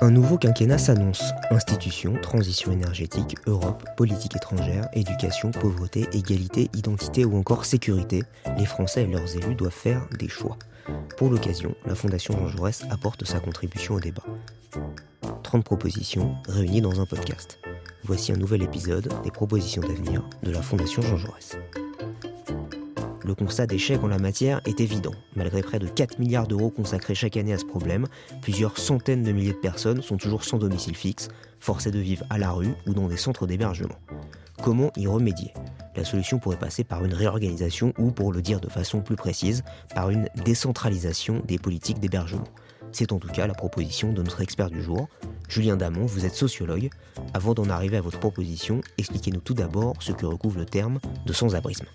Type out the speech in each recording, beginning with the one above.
Un nouveau quinquennat s'annonce. Institutions, transition énergétique, Europe, politique étrangère, éducation, pauvreté, égalité, identité ou encore sécurité, les Français et leurs élus doivent faire des choix. Pour l'occasion, la Fondation Jean Jaurès apporte sa contribution au débat. 30 propositions réunies dans un podcast. Voici un nouvel épisode des propositions d'avenir de la Fondation Jean Jaurès. Le constat d'échec en la matière est évident. Malgré près de 4 milliards d'euros consacrés chaque année à ce problème, plusieurs centaines de milliers de personnes sont toujours sans domicile fixe, forcées de vivre à la rue ou dans des centres d'hébergement. Comment y remédier? La solution pourrait passer par une réorganisation ou, pour le dire de façon plus précise, par une décentralisation des politiques d'hébergement. C'est en tout cas la proposition de notre expert du jour. Julien Damon, vous êtes sociologue. Avant d'en arriver à votre proposition, expliquez-nous tout d'abord ce que recouvre le terme de sans-abrisme.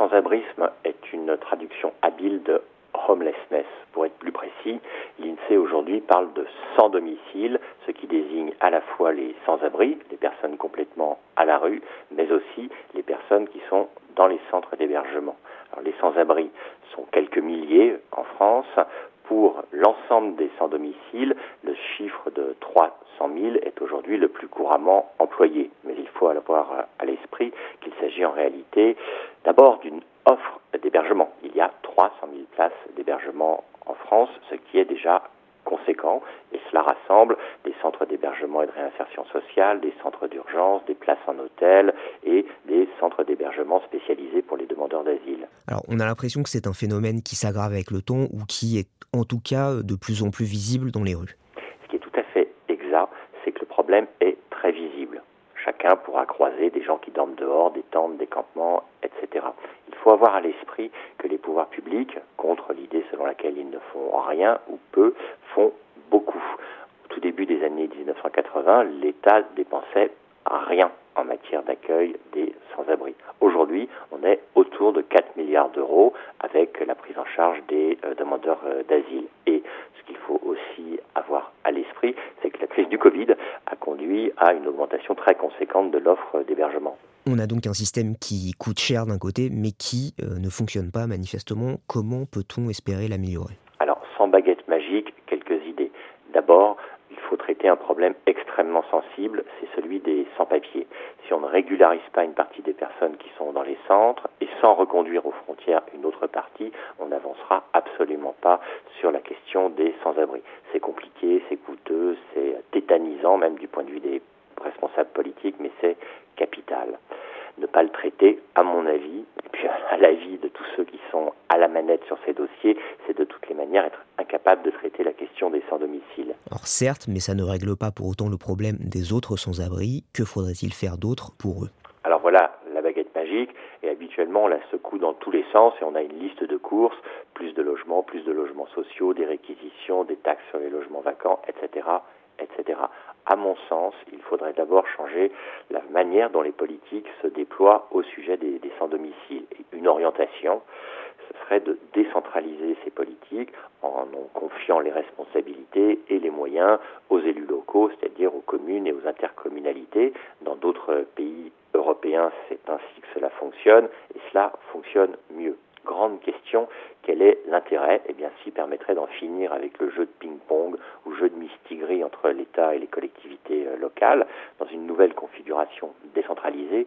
Sans-abrisme est une traduction habile de homelessness. Pour être plus précis, l'INSEE aujourd'hui parle de sans domicile, ce qui désigne à la fois les sans-abri, les personnes complètement à la rue, mais aussi les personnes qui sont dans les centres d'hébergement. Alors, les sans-abri sont quelques milliers en France. Pour l'ensemble des sans-domicile, le chiffre de 300 000 est aujourd'hui le plus couramment employé. Mais il faut avoir à l'esprit qu'il s'agit en réalité d'abord d'une offre d'hébergement. Il y a 300 000 places d'hébergement en France, ce qui est déjà conséquent, et cela rassemble des centres d'hébergement et de réinsertion sociale, des centres d'urgence, des places en hôtel et des centres d'hébergement spécialisés pour les demandeurs d'asile. Alors on a l'impression que c'est un phénomène qui s'aggrave avec le temps ou qui est en tout cas de plus en plus visible dans les rues. Ce qui est tout à fait exact, c'est que le problème est très visible. Chacun pourra croiser des gens qui dorment dehors, des tentes, des campements, etc. Il faut avoir à l'esprit que les pouvoirs publics, contre l'idée selon laquelle ils ne font rien ou peu, font beaucoup. Au tout début des années 1980, l'État dépensait rien en matière d'accueil des sans-abri. Aujourd'hui, on est autour de 4 milliards d'euros avec la prise en charge des euh, demandeurs euh, d'asile. Et ce qu'il faut aussi avoir à l'esprit, c'est que la crise du Covid a conduit à une augmentation très conséquente de l'offre d'hébergement. On a donc un système qui coûte cher d'un côté, mais qui euh, ne fonctionne pas manifestement. Comment peut-on espérer l'améliorer Alors, sans baguette magique, quelques idées. D'abord, il faut traiter un problème extrêmement sensible, c'est celui des sans-papiers. Si on ne régularise pas une partie des personnes qui sont dans les centres et sans reconduire aux frontières une autre partie, on n'avancera absolument pas sur la question des sans-abri. C'est compliqué, c'est coûteux, c'est tétanisant même du point de vue des responsables politiques, mais c'est capital. Traiter, à mon avis, et puis à l'avis de tous ceux qui sont à la manette sur ces dossiers, c'est de toutes les manières être incapable de traiter la question des sans-domicile. Alors certes, mais ça ne règle pas pour autant le problème des autres sans-abri. Que faudrait-il faire d'autre pour eux? Alors voilà, la baguette magique, et habituellement on la secoue dans tous les sens et on a une liste de courses, plus de logements, plus de logements sociaux, des réquisitions, des taxes sur les logements vacants, etc. etc. À mon sens, il faudrait d'abord changer la manière dont les politiques se déploient au sujet des, sans-domicile. Une orientation, ce serait de décentraliser ces politiques en confiant les responsabilités et les moyens aux élus locaux, c'est-à-dire aux communes et aux intercommunalités. Dans d'autres pays européens, c'est ainsi que cela fonctionne et cela fonctionne mieux. Grande question, quel est l'intérêt? Eh bien, s'il permettrait d'en finir avec le jeu de ping-pong jeu de mistigris entre l'État et les collectivités locales, dans une nouvelle configuration décentralisée,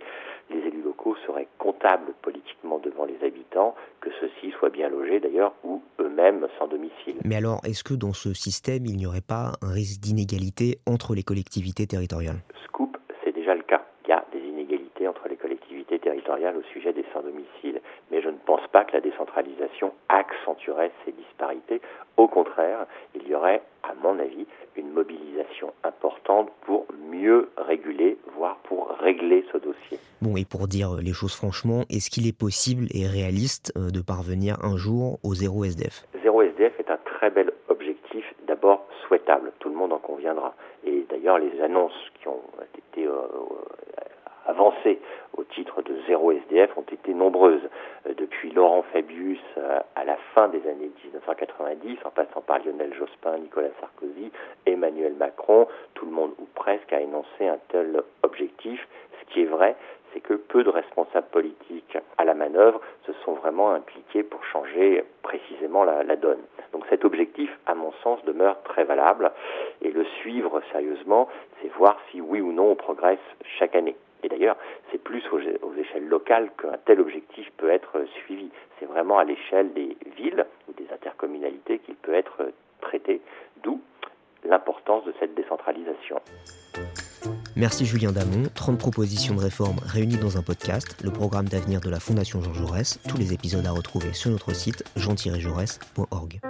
les élus locaux seraient comptables politiquement devant les habitants, que ceux-ci soient bien logés d'ailleurs ou eux-mêmes sans domicile. Mais alors, est-ce que dans ce système, il n'y aurait pas un risque d'inégalité entre les collectivités territoriales? Scoop, c'est déjà le cas. Il y a des inégalités entre les collectivités territoriales au sujet des sans-domicile. Mais je ne pense pas que la décentralisation accentuerait ces disparités. Au contraire, il y aurait, à mon avis, une mobilisation importante pour mieux réguler, voire pour régler ce dossier. Bon, et pour dire les choses franchement, est-ce qu'il est possible et réaliste de parvenir un jour au zéro SDF Zéro SDF est un très bel objectif, d'abord souhaitable, tout le monde en conviendra. Et d'ailleurs, les annonces qui ont été euh, avancées au titre de zéro SDF ont été nombreuses. Depuis Laurent Fabius à la fin des années 1990, en passant par Lionel Jospin, Nicolas Sarkozy, Emmanuel Macron, tout le monde ou presque a énoncé un tel objectif. Ce qui est vrai, c'est que peu de responsables politiques à la manœuvre se sont vraiment impliqués pour changer précisément la donne. Donc cet objectif, à mon sens, demeure très valable. Et le suivre sérieusement, c'est voir si oui ou non on progresse chaque année. D'ailleurs, c'est plus aux, échelles locales qu'un tel objectif peut être suivi. C'est vraiment à l'échelle des villes ou des intercommunalités qu'il peut être traité, d'où l'importance de cette décentralisation. Merci Julien Damon. 30 propositions de réforme réunies dans un podcast, le programme d'avenir de la Fondation Jean Jaurès. Tous les épisodes à retrouver sur notre site jean-jaurès.org.